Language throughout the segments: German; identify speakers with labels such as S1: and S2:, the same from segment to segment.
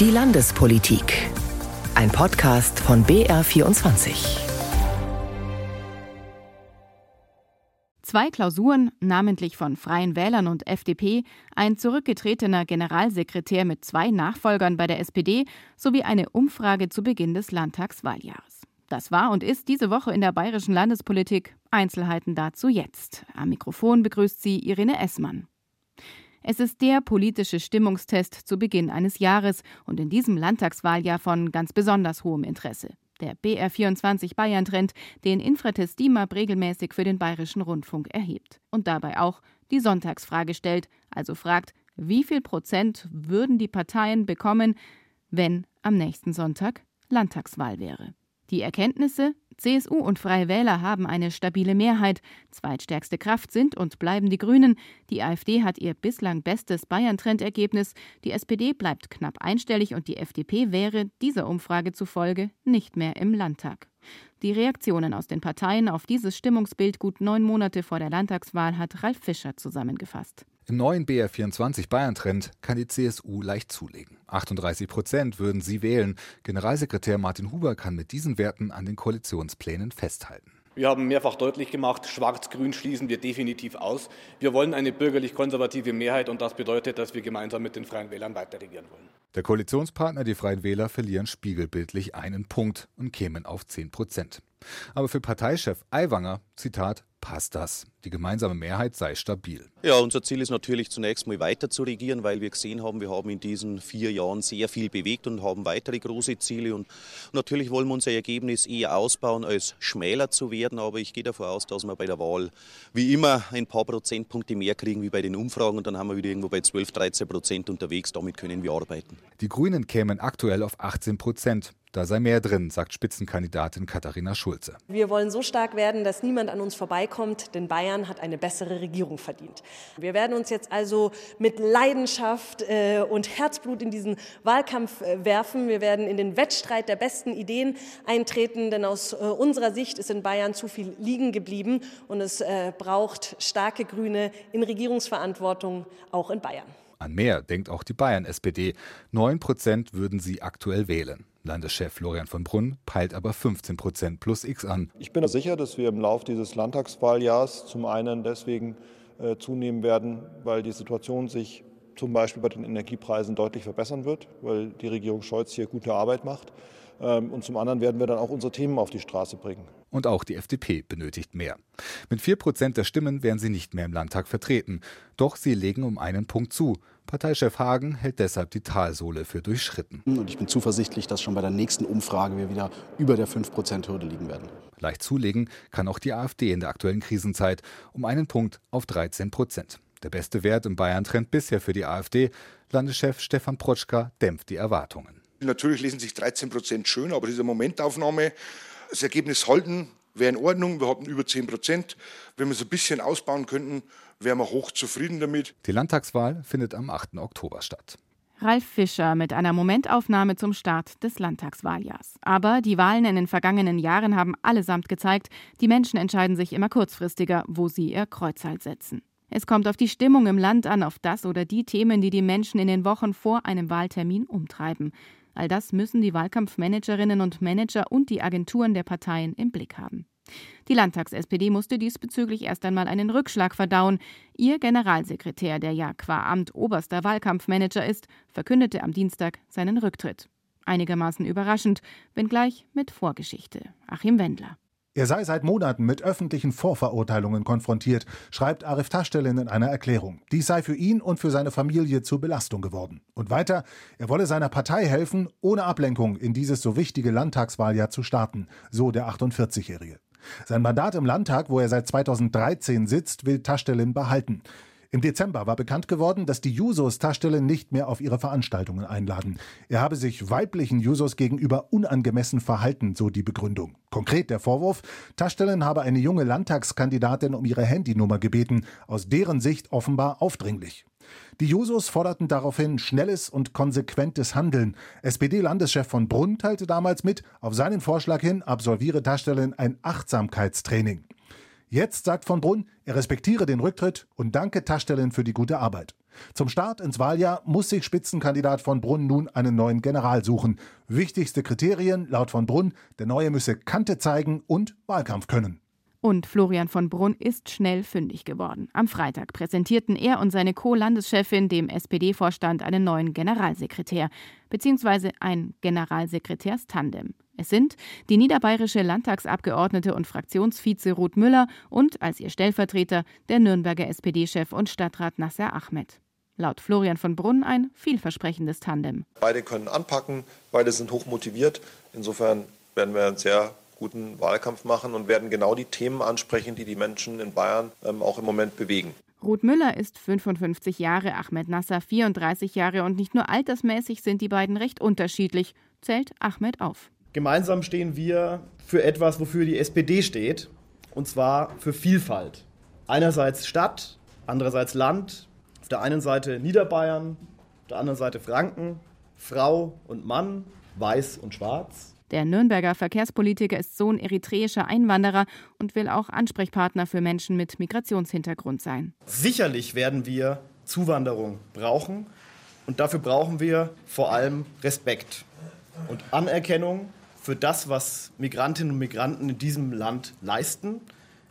S1: Die Landespolitik. Ein Podcast von BR24.
S2: Zwei Klausuren, namentlich von Freien Wählern und FDP, ein zurückgetretener Generalsekretär mit zwei Nachfolgern bei der SPD sowie eine Umfrage zu Beginn des Landtagswahljahres. Das war und ist diese Woche in der bayerischen Landespolitik. Einzelheiten dazu jetzt. Am Mikrofon begrüßt sie Irene Essmann. Es ist der politische Stimmungstest zu Beginn eines Jahres und in diesem Landtagswahljahr von ganz besonders hohem Interesse. Der BR24 Bayern Trend, den Infratest DIMAP regelmäßig für den Bayerischen Rundfunk erhebt und dabei auch die Sonntagsfrage stellt, also fragt, wie viel Prozent würden die Parteien bekommen, wenn am nächsten Sonntag Landtagswahl wäre. Die Erkenntnisse CSU und Freie Wähler haben eine stabile Mehrheit. Zweitstärkste Kraft sind und bleiben die Grünen. Die AfD hat ihr bislang bestes Bayern-Trendergebnis. Die SPD bleibt knapp einstellig und die FDP wäre dieser Umfrage zufolge nicht mehr im Landtag. Die Reaktionen aus den Parteien auf dieses Stimmungsbild gut neun Monate vor der Landtagswahl hat Ralf Fischer zusammengefasst.
S3: Im neuen BR24 Bayern-Trend kann die CSU leicht zulegen. 38 Prozent würden sie wählen. Generalsekretär Martin Huber kann mit diesen Werten an den Koalitionsplänen festhalten.
S4: Wir haben mehrfach deutlich gemacht, Schwarz-Grün schließen wir definitiv aus. Wir wollen eine bürgerlich-konservative Mehrheit und das bedeutet, dass wir gemeinsam mit den Freien Wählern weiter regieren wollen.
S3: Der Koalitionspartner, die Freien Wähler, verlieren spiegelbildlich einen Punkt und kämen auf 10 Prozent. Aber für Parteichef Aiwanger, Zitat, passt das. Die gemeinsame Mehrheit sei stabil.
S5: Ja, unser Ziel ist natürlich zunächst mal weiter zu regieren, weil wir gesehen haben, wir haben in diesen vier Jahren sehr viel bewegt und haben weitere große Ziele. Und natürlich wollen wir unser Ergebnis eher ausbauen, als schmäler zu werden. Aber ich gehe davon aus, dass wir bei der Wahl wie immer ein paar Prozentpunkte mehr kriegen wie bei den Umfragen. Und dann haben wir wieder irgendwo bei 12, 13 Prozent unterwegs. Damit können wir arbeiten.
S3: Die Grünen kämen aktuell auf 18 Prozent. Da sei mehr drin, sagt Spitzenkandidatin Katharina Schulze.
S6: Wir wollen so stark werden, dass niemand an uns vorbeikommt, denn Bayern hat eine bessere Regierung verdient. Wir werden uns jetzt also mit Leidenschaft äh, und Herzblut in diesen Wahlkampf äh, werfen. Wir werden in den Wettstreit der besten Ideen eintreten, denn aus äh, unserer Sicht ist in Bayern zu viel liegen geblieben und es braucht starke Grüne in Regierungsverantwortung auch in Bayern.
S3: An mehr denkt auch die Bayern-SPD. Neun Prozent würden sie aktuell wählen. Landeschef Florian von Brunn peilt aber 15 Prozent plus X an.
S7: Ich bin sicher, dass wir im Laufe dieses Landtagswahljahrs zum einen deswegen äh, zunehmen werden, weil die Situation sich zum Beispiel bei den Energiepreisen deutlich verbessern wird, weil die Regierung Scholz hier gute Arbeit macht. Ähm, und zum anderen werden wir dann auch unsere Themen auf die Straße bringen.
S3: Und auch die FDP benötigt mehr. Mit 4 Prozent der Stimmen wären sie nicht mehr im Landtag vertreten. Doch sie legen um einen Punkt zu. Parteichef Hagen hält deshalb die Talsohle für durchschritten.
S8: Und ich bin zuversichtlich, dass schon bei der nächsten Umfrage wir wieder über der 5-Prozent-Hürde liegen werden.
S3: Leicht zulegen kann auch die AfD in der aktuellen Krisenzeit um einen Punkt auf 13 Prozent. Der beste Wert im Bayern-Trend bisher für die AfD. Landeschef Stefan Protschka dämpft die Erwartungen.
S9: Natürlich lesen sich 13 Prozent schön, aber diese Momentaufnahme, das Ergebnis halten, wäre in Ordnung. Wir hatten über 10 Prozent. Wenn wir es ein bisschen ausbauen könnten, wären wir hoch zufrieden damit.
S3: Die Landtagswahl findet am 8. Oktober statt.
S2: Ralf Fischer mit einer Momentaufnahme zum Start des Landtagswahljahrs. Aber die Wahlen in den vergangenen Jahren haben allesamt gezeigt, die Menschen entscheiden sich immer kurzfristiger, wo sie ihr Kreuzhalt setzen. Es kommt auf die Stimmung im Land an, auf das oder die Themen, die die Menschen in den Wochen vor einem Wahltermin umtreiben. All das müssen die Wahlkampfmanagerinnen und Manager und die Agenturen der Parteien im Blick haben. Die Landtags-SPD musste diesbezüglich erst einmal einen Rückschlag verdauen. Ihr Generalsekretär, der ja qua Amt oberster Wahlkampfmanager ist, verkündete am Dienstag seinen Rücktritt. Einigermaßen überraschend, wenngleich mit Vorgeschichte. Achim Wendler.
S10: Er sei seit Monaten mit öffentlichen Vorverurteilungen konfrontiert, schreibt Arif Taschtelin in einer Erklärung. Dies sei für ihn und für seine Familie zur Belastung geworden. Und weiter, er wolle seiner Partei helfen, ohne Ablenkung in dieses so wichtige Landtagswahljahr zu starten, so der 48-Jährige. Sein Mandat im Landtag, wo er seit 2013 sitzt, will Taschtelin behalten. Im Dezember war bekannt geworden, dass die Jusos Taschstelle nicht mehr auf ihre Veranstaltungen einladen. Er habe sich weiblichen Jusos gegenüber unangemessen verhalten, so die Begründung. Konkret der Vorwurf, Taschstellen habe eine junge Landtagskandidatin um ihre Handynummer gebeten, aus deren Sicht offenbar aufdringlich. Die Jusos forderten daraufhin schnelles und konsequentes Handeln. SPD-Landeschef von Brunn teilte damals mit, auf seinen Vorschlag hin absolviere Taschstellen ein Achtsamkeitstraining. Jetzt sagt von Brunn, er respektiere den Rücktritt und danke Taschstellen für die gute Arbeit. Zum Start ins Wahljahr muss sich Spitzenkandidat von Brunn nun einen neuen General suchen. Wichtigste Kriterien laut von Brunn, der Neue müsse Kante zeigen und Wahlkampf können.
S2: Und Florian von Brunn ist schnell fündig geworden. Am Freitag präsentierten er und seine Co-Landeschefin dem SPD-Vorstand einen neuen Generalsekretär, beziehungsweise ein Generalsekretärstandem. Es sind die niederbayerische Landtagsabgeordnete und Fraktionsvize Ruth Müller und als ihr Stellvertreter der Nürnberger SPD-Chef und Stadtrat Nasser Ahmed. Laut Florian von Brunn ein vielversprechendes Tandem.
S7: Beide können anpacken, beide sind hochmotiviert. Insofern werden wir einen sehr guten Wahlkampf machen und werden genau die Themen ansprechen, die die Menschen in Bayern ähm, auch im Moment bewegen.
S2: Ruth Müller ist 55 Jahre, Ahmed Nasser 34 Jahre und nicht nur altersmäßig sind die beiden recht unterschiedlich, zählt Ahmed auf.
S11: Gemeinsam stehen wir für etwas, wofür die SPD steht, und zwar für Vielfalt. Einerseits Stadt, andererseits Land, auf der einen Seite Niederbayern, auf der anderen Seite Franken, Frau und Mann, weiß und schwarz.
S2: Der Nürnberger Verkehrspolitiker ist Sohn eritreischer Einwanderer und will auch Ansprechpartner für Menschen mit Migrationshintergrund sein.
S11: Sicherlich werden wir Zuwanderung brauchen und dafür brauchen wir vor allem Respekt und Anerkennung für das, was Migrantinnen und Migranten in diesem Land leisten,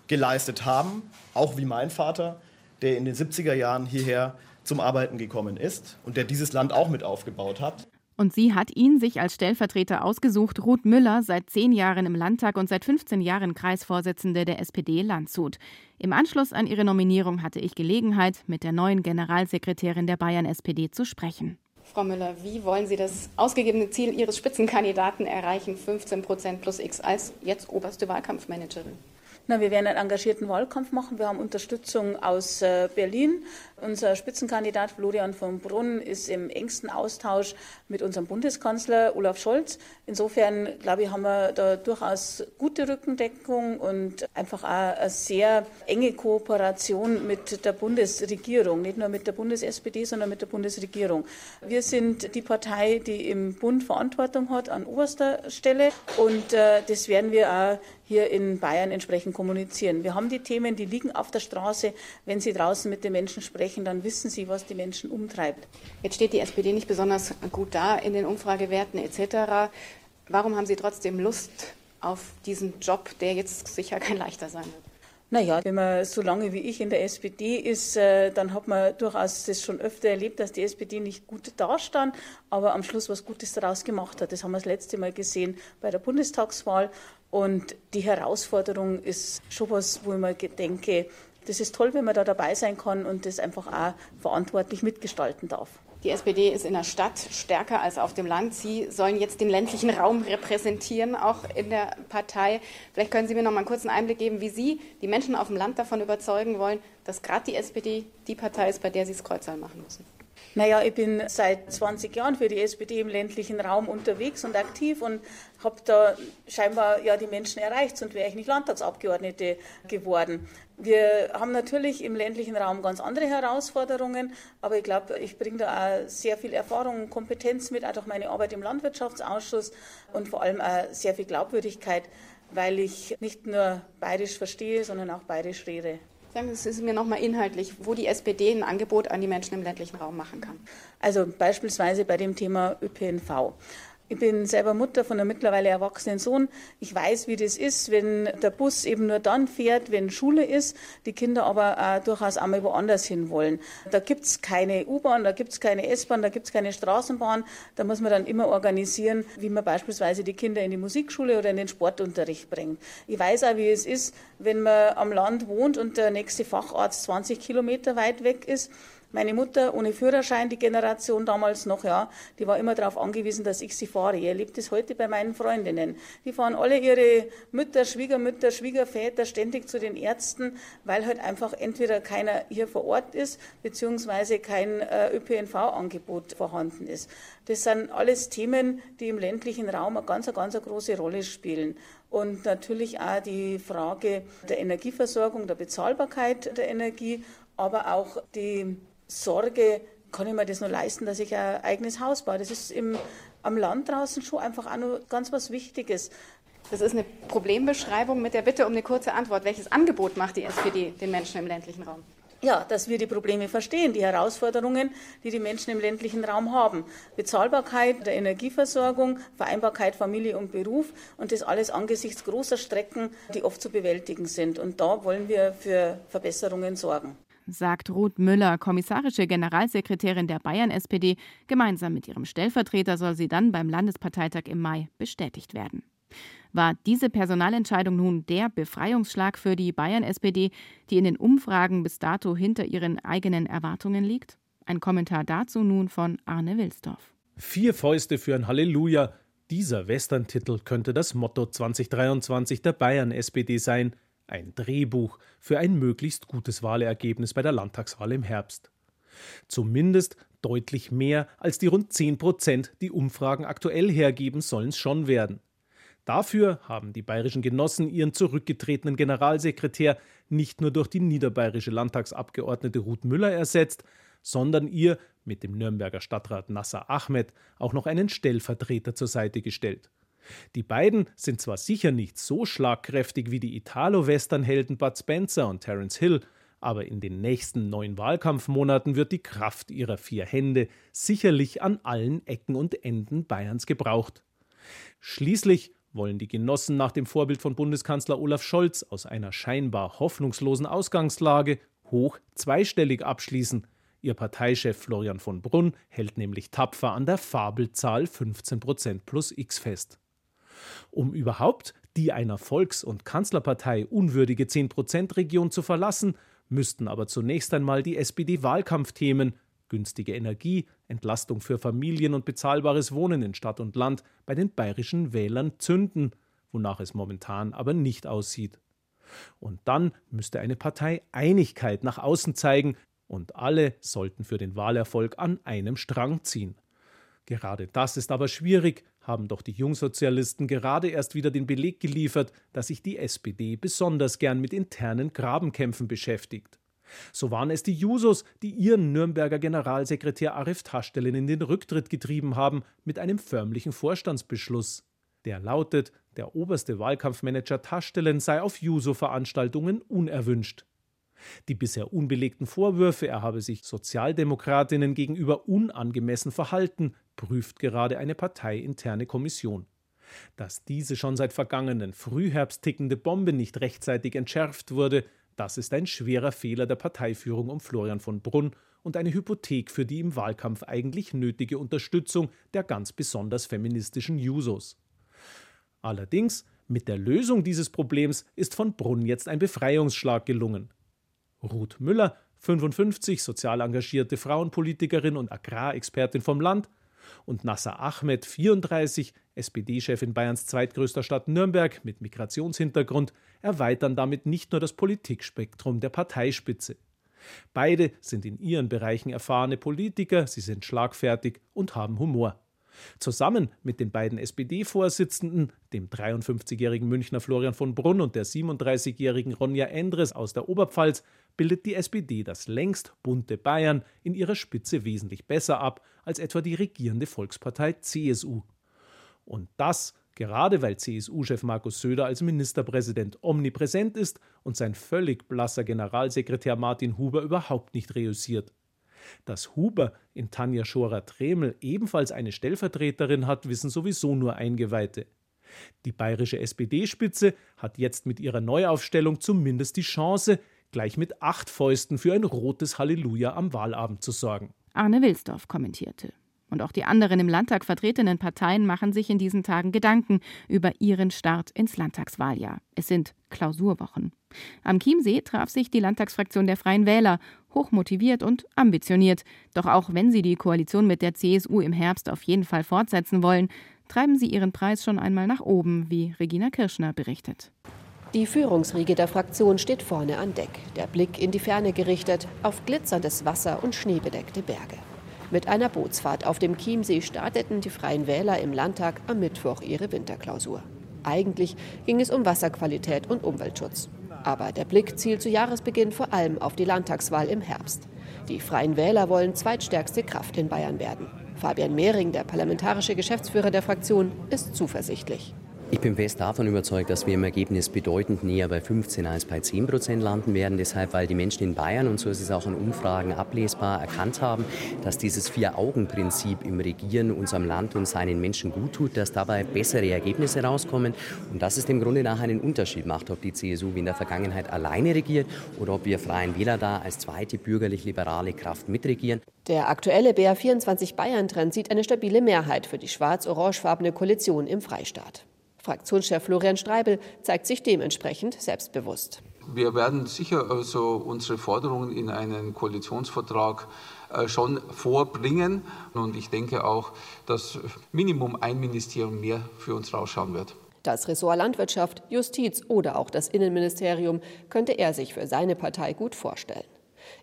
S11: geleistet haben, auch wie mein Vater, der in den 70er Jahren hierher zum Arbeiten gekommen ist und der dieses Land auch mit aufgebaut hat.
S2: Und sie hat ihn sich als Stellvertreter ausgesucht, Ruth Müller, seit zehn Jahren im Landtag und seit 15 Jahren Kreisvorsitzende der SPD Landshut. Im Anschluss an ihre Nominierung hatte ich Gelegenheit, mit der neuen Generalsekretärin der Bayern SPD zu sprechen.
S12: Frau Müller, wie wollen Sie das ausgegebene Ziel Ihres Spitzenkandidaten erreichen, 15 Prozent plus X, als jetzt oberste Wahlkampfmanagerin?
S13: Na, wir werden einen engagierten Wahlkampf machen. Wir haben Unterstützung aus äh, Berlin. Unser Spitzenkandidat Florian von Brunn ist im engsten Austausch mit unserem Bundeskanzler Olaf Scholz. Insofern, glaube ich, haben wir da durchaus gute Rückendeckung und einfach auch eine sehr enge Kooperation mit der Bundesregierung. Nicht nur mit der Bundes-SPD, sondern mit der Bundesregierung. Wir sind die Partei, die im Bund Verantwortung hat an oberster Stelle und äh, das werden wir auch hier in Bayern entsprechend kommunizieren. Wir haben die Themen, die liegen auf der Straße. Wenn Sie draußen mit den Menschen sprechen, dann wissen Sie, was die Menschen umtreibt.
S12: Jetzt steht die SPD nicht besonders gut da in den Umfragewerten etc. Warum haben Sie trotzdem Lust auf diesen Job, der jetzt sicher kein leichter sein wird?
S13: Naja, wenn man so lange wie ich in der SPD ist, äh, dann hat man durchaus das schon öfter erlebt, dass die SPD nicht gut dastand, aber am Schluss was Gutes daraus gemacht hat. Das haben wir das letzte Mal gesehen bei der Bundestagswahl. Und die Herausforderung ist schon was, wo ich mir denke, das ist toll, wenn man da dabei sein kann und das einfach auch verantwortlich mitgestalten darf.
S12: Die SPD ist in der Stadt stärker als auf dem Land. Sie sollen jetzt den ländlichen Raum repräsentieren, auch in der Partei. Vielleicht können Sie mir noch mal einen kurzen Einblick geben, wie Sie die Menschen auf dem Land davon überzeugen wollen, dass gerade die SPD die Partei ist, bei der Sie das Kreuzheim machen müssen.
S13: Naja, ich bin seit 20 Jahren für die SPD im ländlichen Raum unterwegs und aktiv und habe da scheinbar ja die Menschen erreicht, sonst wäre ich nicht Landtagsabgeordnete geworden. Wir haben natürlich im ländlichen Raum ganz andere Herausforderungen, aber ich glaube, ich bringe da auch sehr viel Erfahrung und Kompetenz mit, auch durch meine Arbeit im Landwirtschaftsausschuss und vor allem auch sehr viel Glaubwürdigkeit, weil ich nicht nur bayerisch verstehe, sondern auch bayerisch rede.
S12: Sagen Sie mir nochmal inhaltlich, wo die SPD ein Angebot an die Menschen im ländlichen Raum machen kann.
S13: Also beispielsweise bei dem Thema ÖPNV. Ich bin selber Mutter von einem mittlerweile erwachsenen Sohn. Ich weiß, wie das ist, wenn der Bus eben nur dann fährt, wenn Schule ist, die Kinder aber auch durchaus einmal woanders hin wollen. Da gibt's keine U-Bahn, da gibt's keine S-Bahn, da gibt's keine Straßenbahn. Da muss man dann immer organisieren, wie man beispielsweise die Kinder in die Musikschule oder in den Sportunterricht bringt. Ich weiß auch, wie es ist, wenn man am Land wohnt und der nächste Facharzt 20 Kilometer weit weg ist meine Mutter ohne Führerschein, die Generation damals noch, ja, die war immer darauf angewiesen, dass ich sie fahre. Ihr erlebt es heute bei meinen Freundinnen. Die fahren alle ihre Mütter, Schwiegermütter, Schwiegerväter ständig zu den Ärzten, weil halt einfach entweder keiner hier vor Ort ist, beziehungsweise kein äh, ÖPNV-Angebot vorhanden ist. Das sind alles Themen, die im ländlichen Raum eine ganz, ganz große Rolle spielen. Und natürlich auch die Frage der Energieversorgung, der Bezahlbarkeit der Energie, aber auch die Sorge, kann ich mir das nur leisten, dass ich ein eigenes Haus baue. Das ist im, am Land draußen schon einfach auch noch ganz was Wichtiges.
S12: Das ist eine Problembeschreibung mit der Bitte um eine kurze Antwort. Welches Angebot macht die SPD den Menschen im ländlichen Raum?
S13: ja, dass wir die Probleme verstehen, die Herausforderungen, die die Menschen im ländlichen Raum haben. Bezahlbarkeit der Energieversorgung, Vereinbarkeit Familie und Beruf und das alles angesichts großer Strecken, die oft zu bewältigen sind. Und da wollen wir für Verbesserungen sorgen
S2: sagt Ruth Müller, kommissarische Generalsekretärin der Bayern-SPD. Gemeinsam mit ihrem Stellvertreter soll sie dann beim Landesparteitag im Mai bestätigt werden. War diese Personalentscheidung nun der Befreiungsschlag für die Bayern-SPD, die in den Umfragen bis dato hinter ihren eigenen Erwartungen liegt? Ein Kommentar dazu nun von Arne Wilsdorf.
S14: Vier Fäuste für ein Halleluja. Dieser Western-Titel könnte das Motto 2023 der Bayern-SPD sein. Ein Drehbuch für ein möglichst gutes Wahlergebnis bei der Landtagswahl im Herbst. Zumindest deutlich mehr als die rund 10 Prozent, die Umfragen aktuell hergeben, sollen es schon werden. Dafür haben die bayerischen Genossen ihren zurückgetretenen Generalsekretär nicht nur durch die niederbayerische Landtagsabgeordnete Ruth Müller ersetzt, sondern ihr mit dem Nürnberger Stadtrat Nasser Ahmed auch noch einen Stellvertreter zur Seite gestellt. Die beiden sind zwar sicher nicht so schlagkräftig wie die Italo-Western-Helden Bud Spencer und Terence Hill, aber in den nächsten neun Wahlkampfmonaten wird die Kraft ihrer vier Hände sicherlich an allen Ecken und Enden Bayerns gebraucht. Schließlich wollen die Genossen nach dem Vorbild von Bundeskanzler Olaf Scholz aus einer scheinbar hoffnungslosen Ausgangslage hoch zweistellig abschließen. Ihr Parteichef Florian von Brunn hält nämlich tapfer an der Fabelzahl 15% plus X fest. Um überhaupt die einer Volks- und Kanzlerpartei unwürdige 10%-Region zu verlassen, müssten aber zunächst einmal die SPD-Wahlkampfthemen günstige Energie, Entlastung für Familien und bezahlbares Wohnen in Stadt und Land bei den bayerischen Wählern zünden, wonach es momentan aber nicht aussieht. Und dann müsste eine Partei Einigkeit nach außen zeigen, und alle sollten für den Wahlerfolg an einem Strang ziehen. Gerade das ist aber schwierig, haben doch die Jungsozialisten gerade erst wieder den Beleg geliefert, dass sich die SPD besonders gern mit internen Grabenkämpfen beschäftigt. So waren es die Jusos, die ihren Nürnberger Generalsekretär Arif Taschdelin in den Rücktritt getrieben haben mit einem förmlichen Vorstandsbeschluss. Der lautet, der oberste Wahlkampfmanager Taschdelin sei auf Juso-Veranstaltungen unerwünscht. Die bisher unbelegten Vorwürfe, er habe sich Sozialdemokratinnen gegenüber unangemessen verhalten, prüft gerade eine parteiinterne Kommission. Dass diese schon seit vergangenen Frühherbst tickende Bombe nicht rechtzeitig entschärft wurde, das ist ein schwerer Fehler der Parteiführung um Florian von Brunn und eine Hypothek für die im Wahlkampf eigentlich nötige Unterstützung der ganz besonders feministischen Jusos. Allerdings, mit der Lösung dieses Problems ist von Brunn jetzt ein Befreiungsschlag gelungen. Ruth Müller, 55, sozial engagierte Frauenpolitikerin und Agrarexpertin vom Land, und Nasser Ahmed, 34, SPD-Chef in Bayerns zweitgrößter Stadt Nürnberg mit Migrationshintergrund, erweitern damit nicht nur das Politikspektrum der Parteispitze. Beide sind in ihren Bereichen erfahrene Politiker, sie sind schlagfertig und haben Humor. Zusammen mit den beiden SPD-Vorsitzenden, dem 53-jährigen Münchner Florian von Brunn und der 37-jährigen Ronja Endres aus der Oberpfalz, bildet die SPD das längst bunte Bayern in ihrer Spitze wesentlich besser ab als etwa die regierende Volkspartei CSU. Und das gerade weil CSU-Chef Markus Söder als Ministerpräsident omnipräsent ist und sein völlig blasser Generalsekretär Martin Huber überhaupt nicht reüssiert. Dass Huber in Tanja Schorer-Tremel ebenfalls eine Stellvertreterin hat, wissen sowieso nur Eingeweihte. Die bayerische SPD-Spitze hat jetzt mit ihrer Neuaufstellung zumindest die Chance, gleich mit acht Fäusten für ein rotes Halleluja am Wahlabend zu sorgen.
S2: Arne Wilsdorf kommentierte. Und auch die anderen im Landtag vertretenen Parteien machen sich in diesen Tagen Gedanken über ihren Start ins Landtagswahljahr. Es sind Klausurwochen. Am Chiemsee traf sich die Landtagsfraktion der Freien Wähler, hochmotiviert und ambitioniert. Doch auch wenn sie die Koalition mit der CSU im Herbst auf jeden Fall fortsetzen wollen, treiben sie ihren Preis schon einmal nach oben, wie Regina Kirschner berichtet.
S15: Die Führungsriege der Fraktion steht vorne an Deck, der Blick in die Ferne gerichtet, auf glitzerndes Wasser und schneebedeckte Berge. Mit einer Bootsfahrt auf dem Chiemsee starteten die Freien Wähler im Landtag am Mittwoch ihre Winterklausur. Eigentlich ging es um Wasserqualität und Umweltschutz. Aber der Blick zielt zu Jahresbeginn vor allem auf die Landtagswahl im Herbst. Die Freien Wähler wollen zweitstärkste Kraft in Bayern werden. Fabian Mehring, der parlamentarische Geschäftsführer der Fraktion, ist zuversichtlich.
S16: Ich bin fest davon überzeugt, dass wir im Ergebnis bedeutend näher bei 15 als bei 10 Prozent landen werden. Deshalb, weil die Menschen in Bayern, und so ist es auch in Umfragen ablesbar, erkannt haben, dass dieses Vier-Augen-Prinzip im Regieren unserem Land und seinen Menschen gut tut, dass dabei bessere Ergebnisse rauskommen und dass es dem Grunde nach einen Unterschied macht, ob die CSU wie in der Vergangenheit alleine regiert oder ob wir Freien Wähler da als zweite bürgerlich-liberale Kraft mitregieren.
S15: Der aktuelle BR24 Bayern-Trend sieht eine stabile Mehrheit für die schwarz-orangefarbene Koalition im Freistaat. Fraktionschef Florian Streibel zeigt sich dementsprechend selbstbewusst.
S17: Wir werden sicher also unsere Forderungen in einen Koalitionsvertrag äh, schon vorbringen. Und ich denke auch, dass Minimum ein Ministerium mehr für uns rausschauen wird.
S15: Das Ressort Landwirtschaft, Justiz oder auch das Innenministerium könnte er sich für seine Partei gut vorstellen.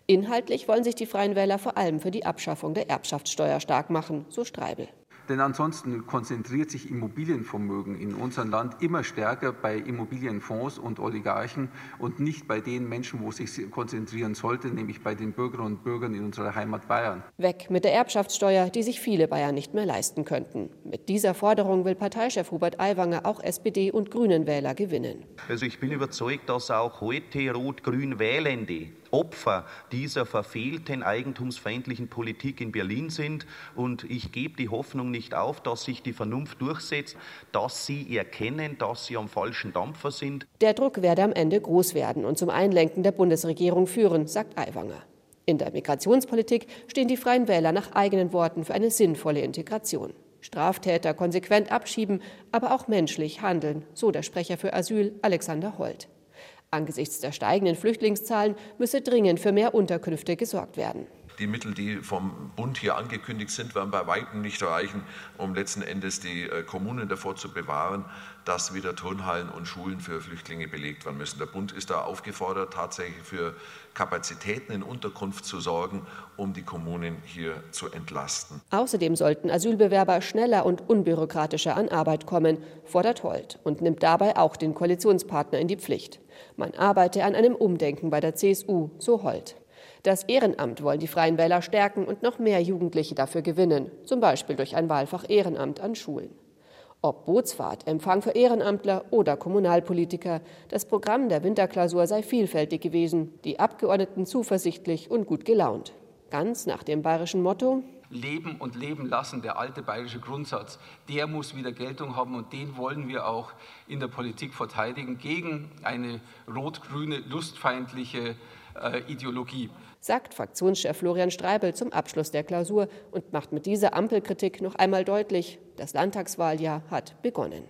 S15: Inhaltlich wollen sich die Freien Wähler vor allem für die Abschaffung der Erbschaftssteuer stark machen, so Streibel.
S17: Denn ansonsten konzentriert sich Immobilienvermögen in unserem Land immer stärker bei Immobilienfonds und Oligarchen und nicht bei den Menschen, wo es sich konzentrieren sollte, nämlich bei den Bürgerinnen und Bürgern in unserer Heimat Bayern.
S15: Weg mit der Erbschaftssteuer, die sich viele Bayern nicht mehr leisten könnten. Mit dieser Forderung will Parteichef Hubert Aiwanger auch SPD und Grünen Wähler gewinnen.
S18: Also ich bin überzeugt, dass auch heute Rot-Grün Wählende Opfer dieser verfehlten eigentumsfeindlichen Politik in Berlin sind. Und ich gebe die Hoffnung nicht auf, dass sich die Vernunft durchsetzt, dass sie erkennen, dass sie am falschen Dampfer sind.
S15: Der Druck werde am Ende groß werden und zum Einlenken der Bundesregierung führen, sagt Aiwanger. In der Migrationspolitik stehen die Freien Wähler nach eigenen Worten für eine sinnvolle Integration. Straftäter konsequent abschieben, aber auch menschlich handeln, so der Sprecher für Asyl Alexander Holt. Angesichts der steigenden Flüchtlingszahlen müsse dringend für mehr Unterkünfte gesorgt werden.
S19: Die Mittel, die vom Bund hier angekündigt sind, werden bei weitem nicht reichen, um letzten Endes die äh, Kommunen davor zu bewahren, dass wieder Turnhallen und Schulen für Flüchtlinge belegt werden müssen. Der Bund ist da aufgefordert, tatsächlich für Kapazitäten in Unterkunft zu sorgen, um die Kommunen hier zu entlasten.
S15: Außerdem sollten Asylbewerber schneller und unbürokratischer an Arbeit kommen, fordert Holt und nimmt dabei auch den Koalitionspartner in die Pflicht. Man arbeite an einem Umdenken bei der CSU, so Holt. Das Ehrenamt wollen die Freien Wähler stärken und noch mehr Jugendliche dafür gewinnen, zum Beispiel durch ein Wahlfach Ehrenamt an Schulen. Ob Bootsfahrt, Empfang für Ehrenamtler oder Kommunalpolitiker, das Programm der Winterklausur sei vielfältig gewesen, die Abgeordneten zuversichtlich und gut gelaunt. Ganz nach dem bayerischen Motto
S17: Leben und Leben lassen, der alte bayerische Grundsatz, der muss wieder Geltung haben und den wollen wir auch in der Politik verteidigen gegen eine rot-grüne, lustfeindliche äh, Ideologie.
S15: Sagt Fraktionschef Florian Streibel zum Abschluss der Klausur und macht mit dieser Ampelkritik noch einmal deutlich, das Landtagswahljahr hat begonnen.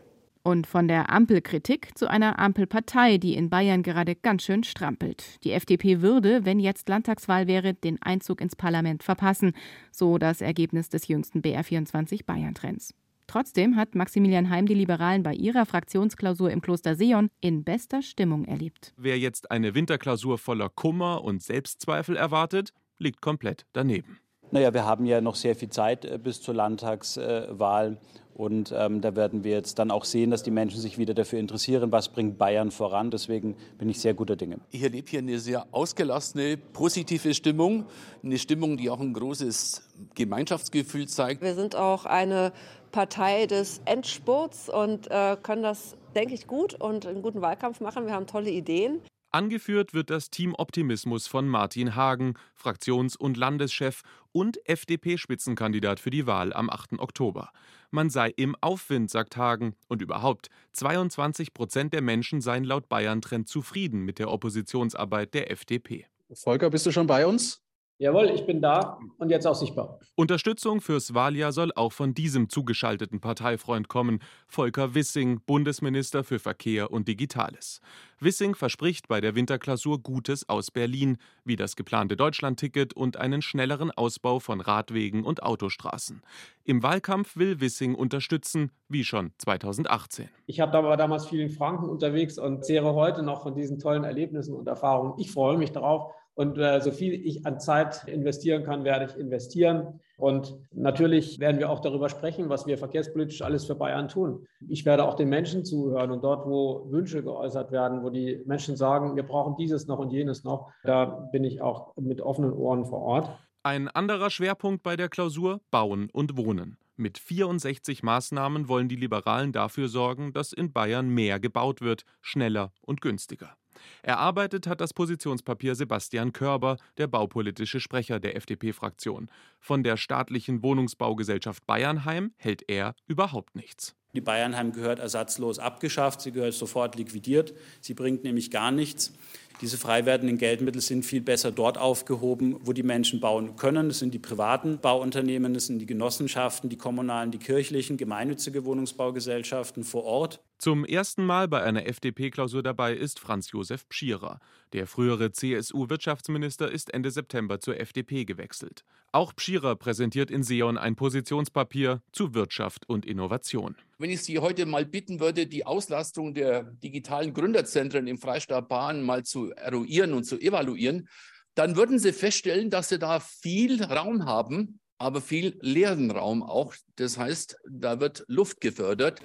S2: Und von der Ampelkritik zu einer Ampelpartei, die in Bayern gerade ganz schön strampelt. Die FDP würde, wenn jetzt Landtagswahl wäre, den Einzug ins Parlament verpassen, so das Ergebnis des jüngsten BR24 Bayern-Trends. Trotzdem hat Maximilian Heim die Liberalen bei ihrer Fraktionsklausur im Kloster Seon in bester Stimmung erlebt.
S20: Wer jetzt eine Winterklausur voller Kummer und Selbstzweifel erwartet, liegt komplett daneben.
S21: Naja, wir haben ja noch sehr viel Zeit äh, bis zur Landtagswahl. Und ähm, da werden wir jetzt dann auch sehen, dass die Menschen sich wieder dafür interessieren, was bringt Bayern voran. Deswegen bin ich sehr guter Dinge.
S22: Ich erlebe hier eine sehr ausgelassene, positive Stimmung. Eine Stimmung, die auch ein großes Gemeinschaftsgefühl zeigt.
S23: Wir sind auch eine Partei des Endspurts und äh, können das, denke ich, gut und einen guten Wahlkampf machen. Wir haben tolle Ideen.
S20: Angeführt wird das Team Optimismus von Martin Hagen, Fraktions- und Landeschef und FDP-Spitzenkandidat für die Wahl am 8. Oktober. Man sei im Aufwind, sagt Hagen. Und überhaupt, 22 Prozent der Menschen seien laut Bayern-Trend zufrieden mit der Oppositionsarbeit der FDP.
S8: Volker, bist du schon bei uns?
S24: Jawohl, ich bin da und jetzt auch sichtbar.
S20: Unterstützung fürs Wahljahr soll auch von diesem zugeschalteten Parteifreund kommen, Volker Wissing, Bundesminister für Verkehr und Digitales. Wissing verspricht bei der Winterklausur Gutes aus Berlin, wie das geplante Deutschlandticket und einen schnelleren Ausbau von Radwegen und Autostraßen. Im Wahlkampf will Wissing unterstützen, wie schon 2018.
S24: Ich habe war damals viel in Franken unterwegs und zehre heute noch von diesen tollen Erlebnissen und Erfahrungen. Ich freue mich darauf und äh, so viel ich an Zeit investieren kann, werde ich investieren. Und natürlich werden wir auch darüber sprechen, was wir verkehrspolitisch alles für Bayern tun. Ich werde auch den Menschen zuhören und dort, wo Wünsche geäußert werden, wo die Menschen sagen, wir brauchen dieses noch und jenes noch, da bin ich auch mit offenen Ohren vor Ort.
S20: Ein anderer Schwerpunkt bei der Klausur Bauen und Wohnen. Mit 64 Maßnahmen wollen die Liberalen dafür sorgen, dass in Bayern mehr gebaut wird, schneller und günstiger. Erarbeitet hat das Positionspapier Sebastian Körber, der baupolitische Sprecher der FDP-Fraktion. Von der staatlichen Wohnungsbaugesellschaft Bayernheim hält er überhaupt nichts.
S25: Die Bayernheim gehört ersatzlos abgeschafft, sie gehört sofort liquidiert, sie bringt nämlich gar nichts. Diese frei werdenden Geldmittel sind viel besser dort aufgehoben, wo die Menschen bauen können. Das sind die privaten Bauunternehmen, das sind die Genossenschaften, die kommunalen, die kirchlichen, gemeinnützige Wohnungsbaugesellschaften vor Ort.
S20: Zum ersten Mal bei einer FDP-Klausur dabei ist Franz Josef Pschierer. Der frühere CSU-Wirtschaftsminister ist Ende September zur FDP gewechselt. Auch Pschierer präsentiert in Seon ein Positionspapier zu Wirtschaft und Innovation.
S22: Wenn ich Sie heute mal bitten würde, die Auslastung der digitalen Gründerzentren im Freistaat Bahn mal zu eruieren und zu evaluieren, dann würden Sie feststellen, dass Sie da viel Raum haben, aber viel leeren Raum auch. Das heißt, da wird Luft gefördert.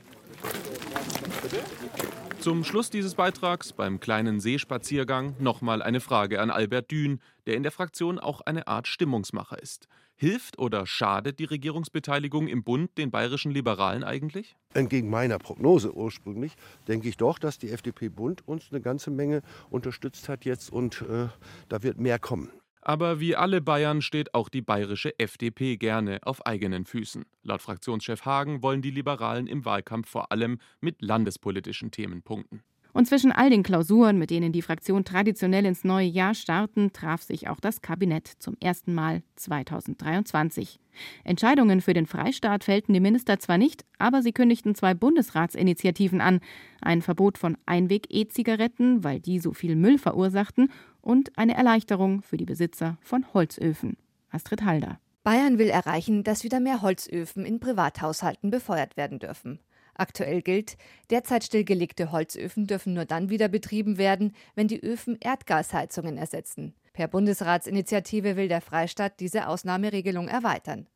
S20: Zum Schluss dieses Beitrags beim kleinen Seespaziergang nochmal eine Frage an Albert Dün, der in der Fraktion auch eine Art Stimmungsmacher ist. Hilft oder schadet die Regierungsbeteiligung im Bund den bayerischen Liberalen eigentlich?
S26: Entgegen meiner Prognose ursprünglich denke ich doch, dass die FDP-Bund uns eine ganze Menge unterstützt hat jetzt und äh, da wird mehr kommen.
S20: Aber wie alle Bayern steht auch die bayerische FDP gerne auf eigenen Füßen. Laut Fraktionschef Hagen wollen die Liberalen im Wahlkampf vor allem mit landespolitischen Themen punkten.
S2: Und zwischen all den Klausuren, mit denen die Fraktion traditionell ins neue Jahr starten, traf sich auch das Kabinett zum ersten Mal 2023. Entscheidungen für den Freistaat fällten die Minister zwar nicht, aber sie kündigten zwei Bundesratsinitiativen an: ein Verbot von Einweg-E-Zigaretten, weil die so viel Müll verursachten, und eine Erleichterung für die Besitzer von Holzöfen. Astrid Halder.
S27: Bayern will erreichen, dass wieder mehr Holzöfen in Privathaushalten befeuert werden dürfen. Aktuell gilt, derzeit stillgelegte Holzöfen dürfen nur dann wieder betrieben werden, wenn die Öfen Erdgasheizungen ersetzen. Per Bundesratsinitiative will der Freistaat diese Ausnahmeregelung erweitern.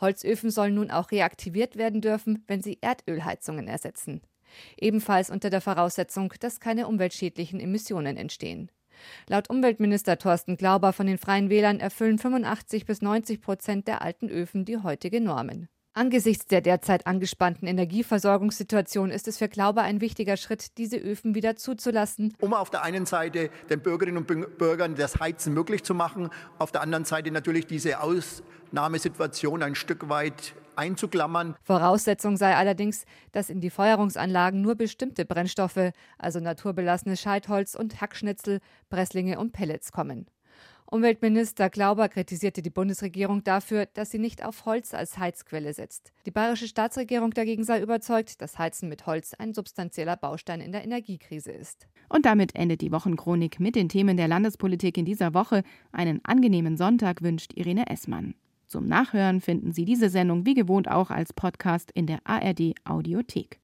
S27: Holzöfen sollen nun auch reaktiviert werden dürfen, wenn sie Erdölheizungen ersetzen. Ebenfalls unter der Voraussetzung, dass keine umweltschädlichen Emissionen entstehen. Laut Umweltminister Thorsten Glauber von den Freien Wählern erfüllen 85 bis 90 Prozent der alten Öfen die heutige Normen. Angesichts der derzeit angespannten Energieversorgungssituation ist es für Glaube ein wichtiger Schritt, diese Öfen wieder zuzulassen.
S28: Um auf der einen Seite den Bürgerinnen und Bürgern das Heizen möglich zu machen, auf der anderen Seite natürlich diese Ausnahmesituation ein Stück weit einzuklammern.
S27: Voraussetzung sei allerdings, dass in die Feuerungsanlagen nur bestimmte Brennstoffe, also naturbelassenes Scheitholz und Hackschnitzel, Presslinge und Pellets kommen. Umweltminister Glauber kritisierte die Bundesregierung dafür, dass sie nicht auf Holz als Heizquelle setzt. Die bayerische Staatsregierung dagegen sei überzeugt, dass Heizen mit Holz ein substanzieller Baustein in der Energiekrise ist.
S2: Und damit endet die Wochenchronik mit den Themen der Landespolitik in dieser Woche. Einen angenehmen Sonntag wünscht Irene Essmann. Zum Nachhören finden Sie diese Sendung wie gewohnt auch als Podcast in der ARD Audiothek.